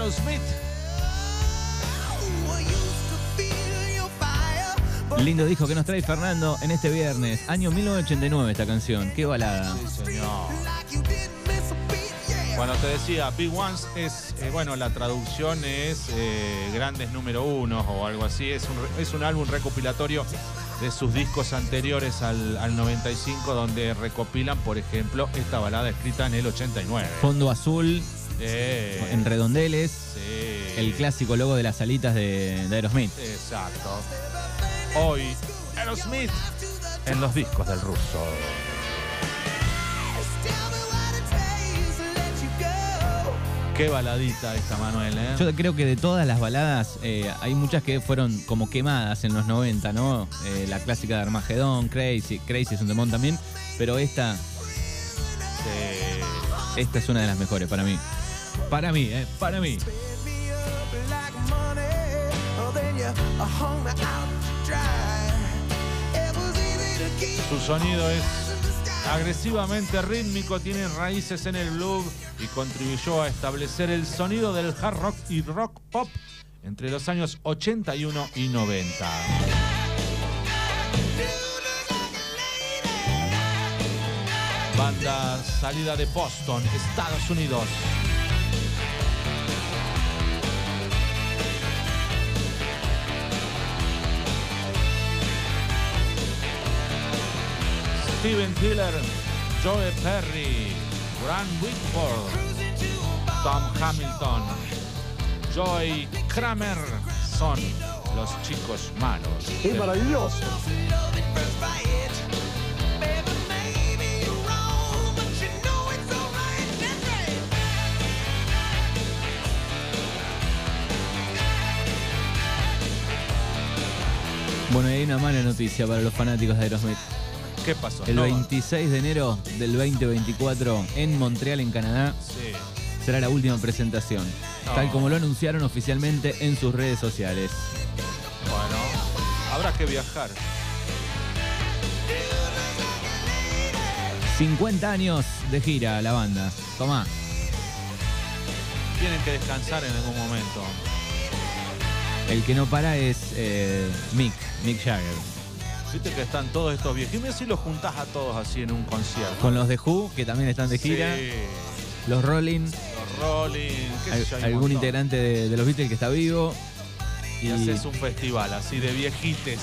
Aerosmith. Lindo disco que nos trae Fernando en este viernes. Año 1989 esta canción. Qué balada. Sí, señor. Bueno, te decía, Big Ones es, eh, bueno, la traducción es eh, Grandes Número Uno o algo así. Es un, es un álbum recopilatorio de sus discos anteriores al, al 95, donde recopilan, por ejemplo, esta balada escrita en el 89. Fondo azul, En redondeles. sí. El clásico logo de las alitas de, de Aerosmith. Exacto. Hoy, Aerosmith en los discos del ruso. Qué baladita esta, Manuel, ¿eh? Yo creo que de todas las baladas, eh, hay muchas que fueron como quemadas en los 90, ¿no? Eh, la clásica de Armagedón, Crazy, Crazy es un demon también, pero esta, Sí. esta es una de las mejores para mí. Para mí, ¿eh? Para mí. Su sonido es agresivamente rítmico, tiene raíces en el blues y contribuyó a establecer el sonido del hard rock y rock pop entre los años 81 y 90. Banda salida de Boston, Estados Unidos. Steven Tyler, Joe Perry, Grant Whitford, Tom Hamilton, Joy Kramer son los chicos malos. ¡Qué maravilloso! Bueno, y hay una mala noticia para los fanáticos de Aerosmith. ¿Qué pasó? El No, 26 de enero del 2024 en Montreal, en Canadá, sí. será la última presentación, No. tal como lo anunciaron oficialmente en sus redes sociales. Bueno, habrá que viajar. 50 años de gira la banda. Tomá. Tienen que descansar en algún momento. El que no para es eh, Mick, Mick Jagger. Viste que están todos estos. Mira si los juntás a todos así en un concierto. Con los de Who, que también están de gira. Sí, Los Rolling, los Rolling, qué sé al- yo, hay un algún montón. integrante de, de los Beatles que está vivo. Y haces un festival así de viejites.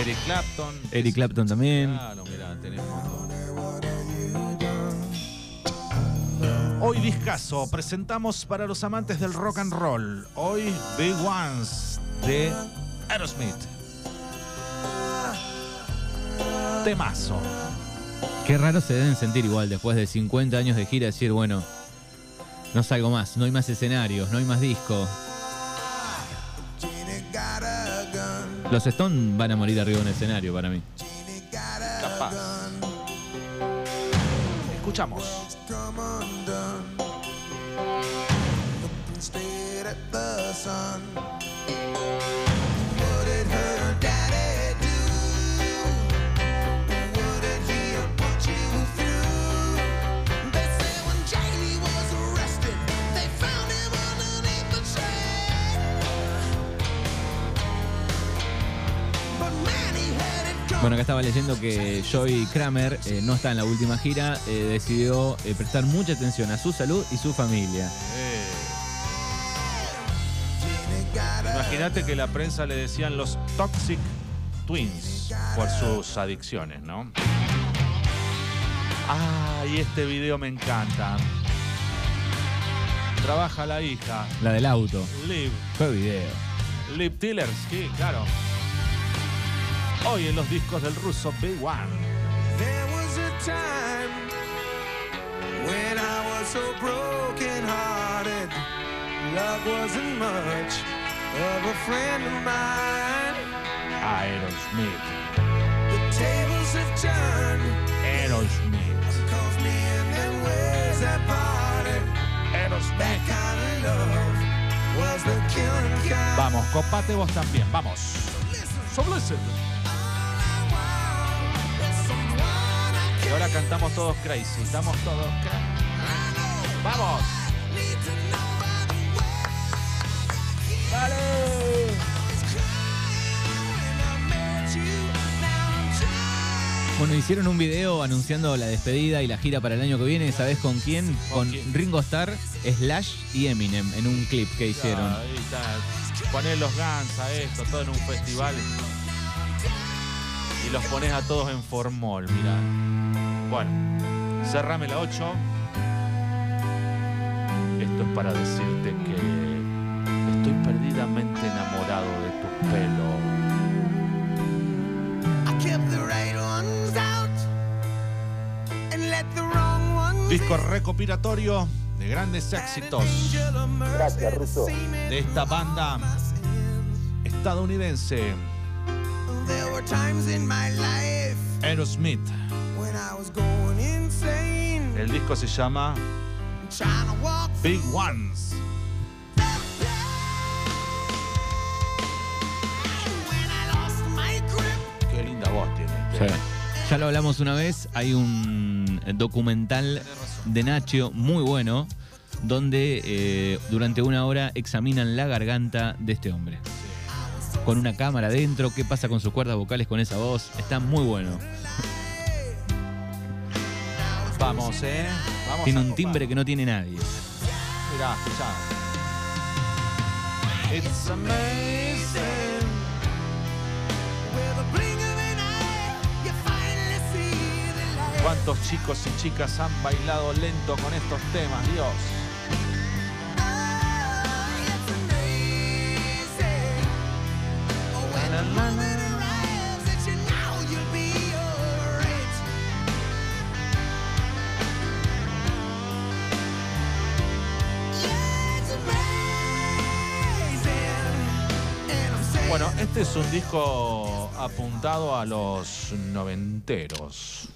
Eric Clapton. Eric Clapton también. Claro, mirá, tenés. Hoy discaso presentamos para los amantes del rock and roll. Hoy Big Ones de Aerosmith. Temazo. Qué raro se deben sentir igual después de 50 años de gira decir, bueno, no salgo más, no hay más escenarios, no hay más disco. Los Stones van a morir arriba de un escenario para mí. Capaz. Escuchamos. Bueno, acá estaba leyendo que Joey Kramer eh, no está en la última gira, eh, decidió eh, prestar mucha atención a su salud y su familia. Imagínate que la prensa le decían los Toxic Twins por sus adicciones, ¿no? Ay, este video me encanta. Trabaja la hija, La del auto. Liv, Fue video. Liv Tillers, sí, claro. Hoy en los discos del ruso Big One. There was a time when I was so broken hearted. Love wasn't much of a friend of mine. Aerosmith. The tables have turned, Aerosmith. cause me and them ways that parted. That Aerosmith. kind of love was the killing kind. Vamos, copate vos también, vamos. So listen. ahora cantamos todos crazy. Estamos todos crazy. ¡Vamos! ¡Vale! Bueno, hicieron un video anunciando la despedida y la gira para el año que viene. ¿Sabés con quién? Con. Ringo Starr, Slash y Eminem en un clip que hicieron. Ahí está. Poner los Guns a esto, todo en un festival. Y los pones a todos en formol, mirá. Bueno, cerrame la 8. Esto es para decirte que estoy perdidamente enamorado de tu pelo. Disco recopilatorio de grandes éxitos Angel of mercy Gracias, Russo. de esta banda estadounidense, There were times in my life Aerosmith. El disco se llama Big Ones. Qué linda voz tiene. Sí. Ya lo hablamos una vez, hay un documental de Nacho muy bueno donde eh, durante una hora examinan la garganta de este hombre. Con una cámara adentro, qué pasa con sus cuerdas vocales con esa voz, está muy bueno. Vamos, ¿eh? Vamos Tiene un copar. timbre que no tiene nadie. Mirá, escuchá. It's amazing. ¿Cuántos chicos y chicas han bailado lento con estos temas, Dios? Oh, es un disco apuntado a los noventeros.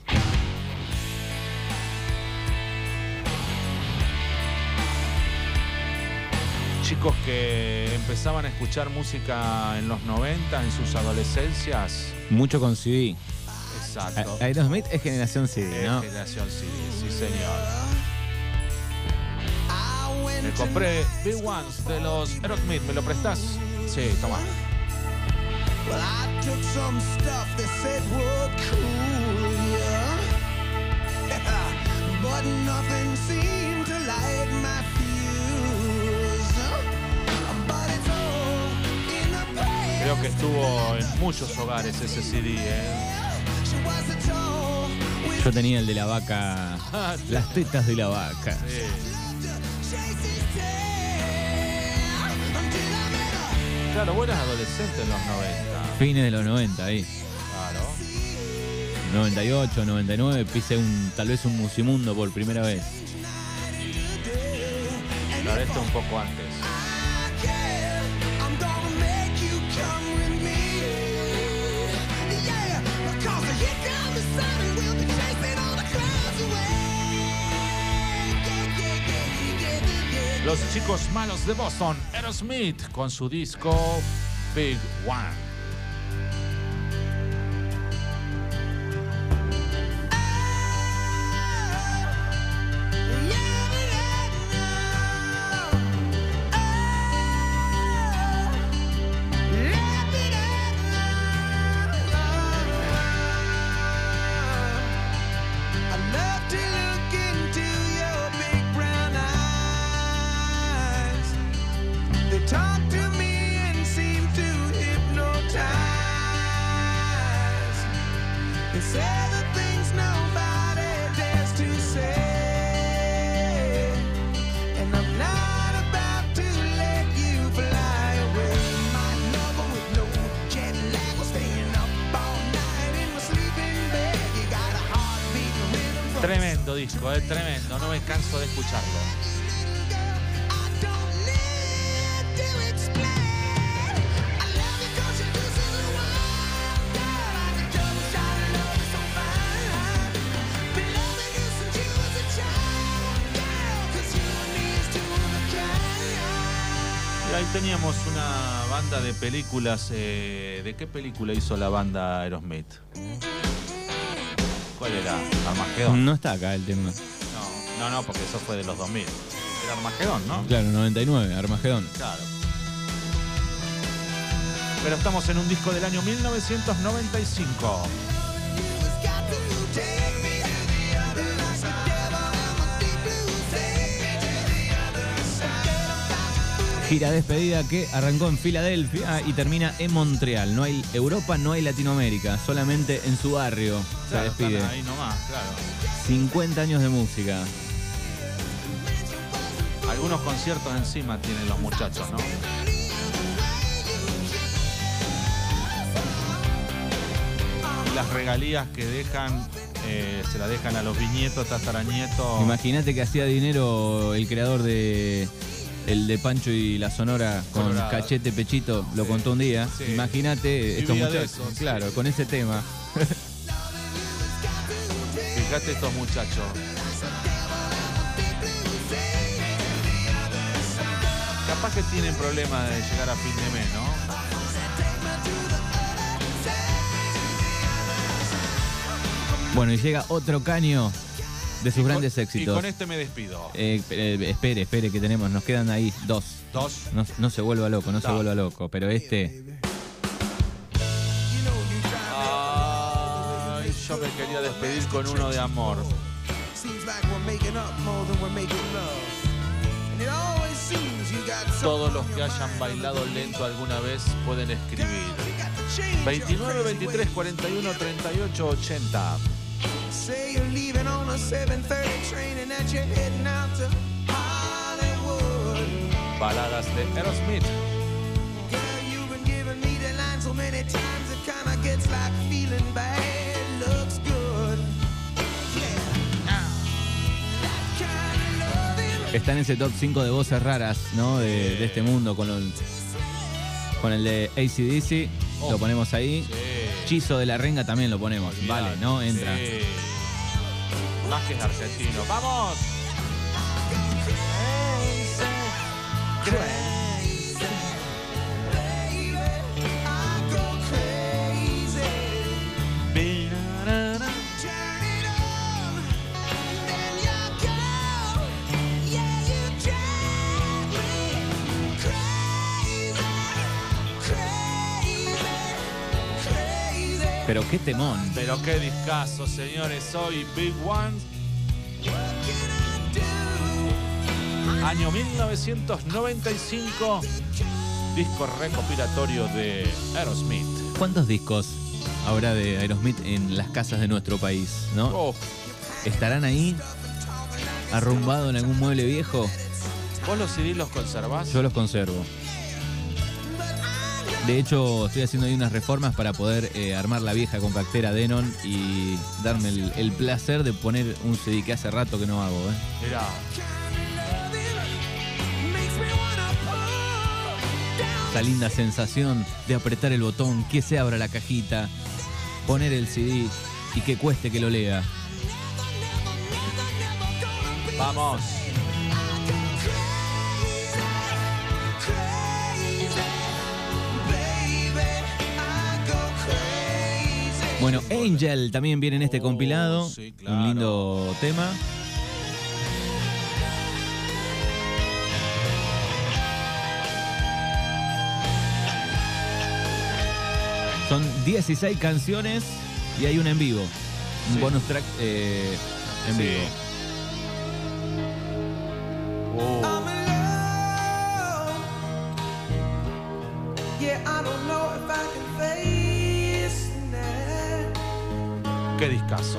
Chicos que empezaban a escuchar música en los 90, en sus adolescencias. Mucho con CD. Exacto. A- Aerosmith es generación CD, Es ¿no? generación CD, sí señor. Me compré Big Ones de los Aerosmith, ¿me lo prestás? Sí, toma. Well, I took some stuff they said would cool ya. but nothing seemed to light my fuse. But it's all in the past. Creo que estuvo en muchos hogares ese CD, ¿eh? A Yo tenía el de la vaca, las tetas de la vaca. Sí. Claro, vos eras adolescente en los 90. Fines de los 90 ahí. Claro. 98, 99, pisé un, tal vez un musimundo por primera vez. Claro, esto un poco antes. Los chicos malos de Boston, Aerosmith, con su disco Big One. Tremendo disco, eh, tremendo. No me canso de escucharlo. Y ahí teníamos una banda de películas. eh, ¿De qué película hizo la banda Aerosmith? ¿Cuál era? Armagedón. No está acá el tema. No, no, no, porque eso fue de los 2000. Era Armagedón, ¿no? Claro, 99, Armagedón. Claro. Pero estamos en un disco del año 1995. Gira despedida que arrancó en Filadelfia y termina en Montreal. No hay Europa, no hay Latinoamérica, solamente en su barrio se Claro, están despide. ahí nomás, claro. 50 años de música. Algunos conciertos encima tienen los muchachos, ¿no? Y las regalías que dejan, eh, se las dejan a los viñetos, tataranietos. Imagínate que hacía dinero el creador de el de Pancho y la Sonora con Colorado. Cachete Pechito, lo Sí. contó un día. Sí. Imagínate estos muchachos, eso, claro, con ese tema. Fíjate estos muchachos. Capaz que tienen problemas de llegar a fin de mes, ¿no? Bueno, y llega otro caño de sus Y con- grandes Y éxitos. con este me despido. Eh, eh, espere, espere, que tenemos, nos quedan ahí dos. Dos. No, no se vuelva loco, no se No. vuelva loco. Pero este, Ay, yo me quería despedir con uno de amor. Todos los que hayan bailado lento alguna vez pueden escribir. You got to change your 29, crazy 23, ways. 41, 38, 80. Say you're leaving on a 7:30 train and that you're heading out to Hollywood. Baladas de Aerosmith. Girl, you've been giving me the line so many times it kinda gets like feeling bad looks good. Yeah. That kind of loving. está en ese top 5 de voces raras, ¿no? De, de este mundo, con, el- con el de ACDC, Oh. lo ponemos ahí. Sí. Chizo de la renga también lo ponemos. Olvidate. Vale, ¿no? Entra. Sí. Más que es argentino. ¡Vamos! Pero qué temón. Pero qué discazo, señores. Hoy Big One, año 1995. Disco recopilatorio de Aerosmith. ¿Cuántos discos habrá de Aerosmith en las casas de nuestro país, no? Oh, ¿Estarán ahí arrumbados en algún mueble viejo? ¿Vos los CD los conservás? Yo los conservo. De hecho, estoy haciendo ahí unas reformas para poder eh, armar la vieja compactera Denon y darme el, el placer de poner un CD que hace rato que no hago. ¿eh? Mirá. Esa linda sensación de apretar el botón, que se abra la cajita, poner el CD y que cueste que lo lea. vamos. Bueno, Angel también viene en este Oh, compilado. sí, claro. Un lindo tema. Son 16 canciones y hay una en vivo. Un Sí. bonus track eh, en Sí. vivo.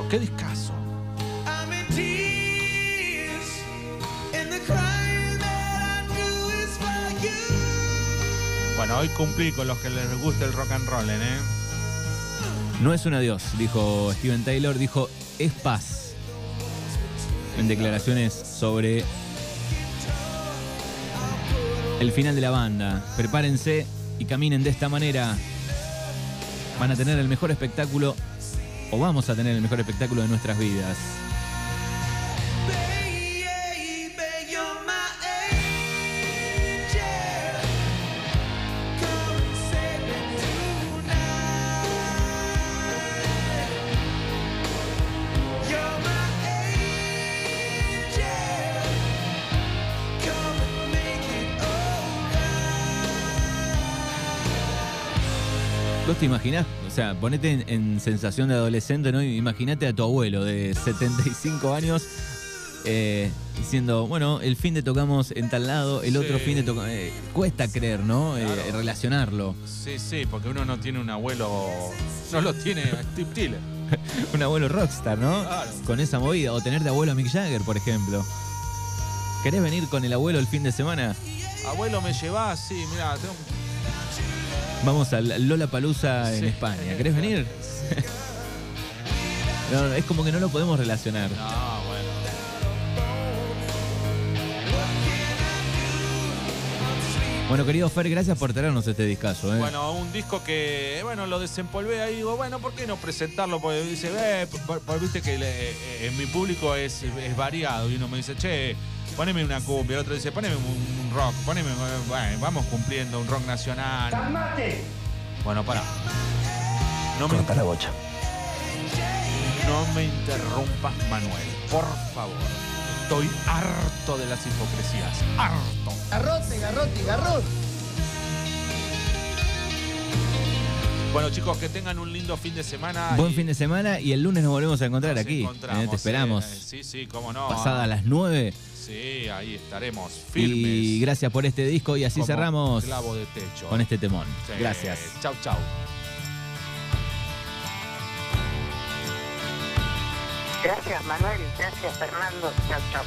For you. Bueno, hoy cumplí con los que les gusta el rock and roll, ¿eh? No es un adiós, dijo Steven Taylor, dijo es paz. En declaraciones sobre el final de la banda. Prepárense y caminen de esta manera. Van a tener el mejor espectáculo, o vamos a tener el mejor espectáculo de nuestras vidas. ¿Vos te imaginás? O sea, ponete en, en sensación de adolescente, ¿no? Imagínate a tu abuelo de 75 años eh, diciendo, bueno, el fin de tocamos en tal lado, el otro Sí. fin de tocamos... cuesta creer, ¿no? Eh, relacionarlo. Sí, sí, porque uno no tiene un abuelo. No lo tiene Steve Tiller. Un abuelo rockstar, ¿no? Claro. Con esa movida. O tener de abuelo a Mick Jagger, por ejemplo. ¿Querés venir con el abuelo el fin de semana? Abuelo, me llevás, sí, mira, tengo un- Vamos al Lola Palusa en Sí. España. ¿Querés venir? No, es como que no lo podemos relacionar. No, bueno. Bueno, querido Fer, gracias por traernos este discazo. ¿eh? Bueno, un disco que, bueno, lo desempolvé ahí, digo, bueno, ¿por qué no presentarlo? Porque dice, eh, por- por- viste que le- eh, en mi público es, es variado. Y uno me dice, che, poneme una cumbia. El otro dice, poneme un, rock, poneme, bueno, vamos cumpliendo un rock nacional. Bueno, pará. No me, la bocha. no me interrumpas, Manuel, por favor. Estoy harto de las hipocresías. Harto. Garrote, garrote, garrote. Bueno, chicos, que tengan un lindo fin de semana. Buen y fin de semana y el lunes nos volvemos a encontrar nos aquí. ¿eh? Te esperamos. eh, sí, sí, cómo no. Pasada las 9. Sí, ahí estaremos firmes. Y gracias por este disco y así como cerramos Clavo de techo. con este temón. Sí. Gracias. Chau, chau. Gracias Manuel, gracias Fernando, chao chao.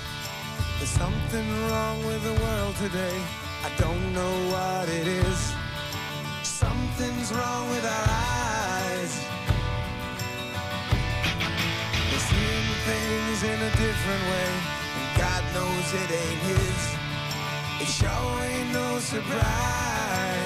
There's something wrong with the world today. I don't know what it is. Something's wrong with our eyes. We're seeing things in a different way, and God knows it ain't His. It sure ain't no surprise.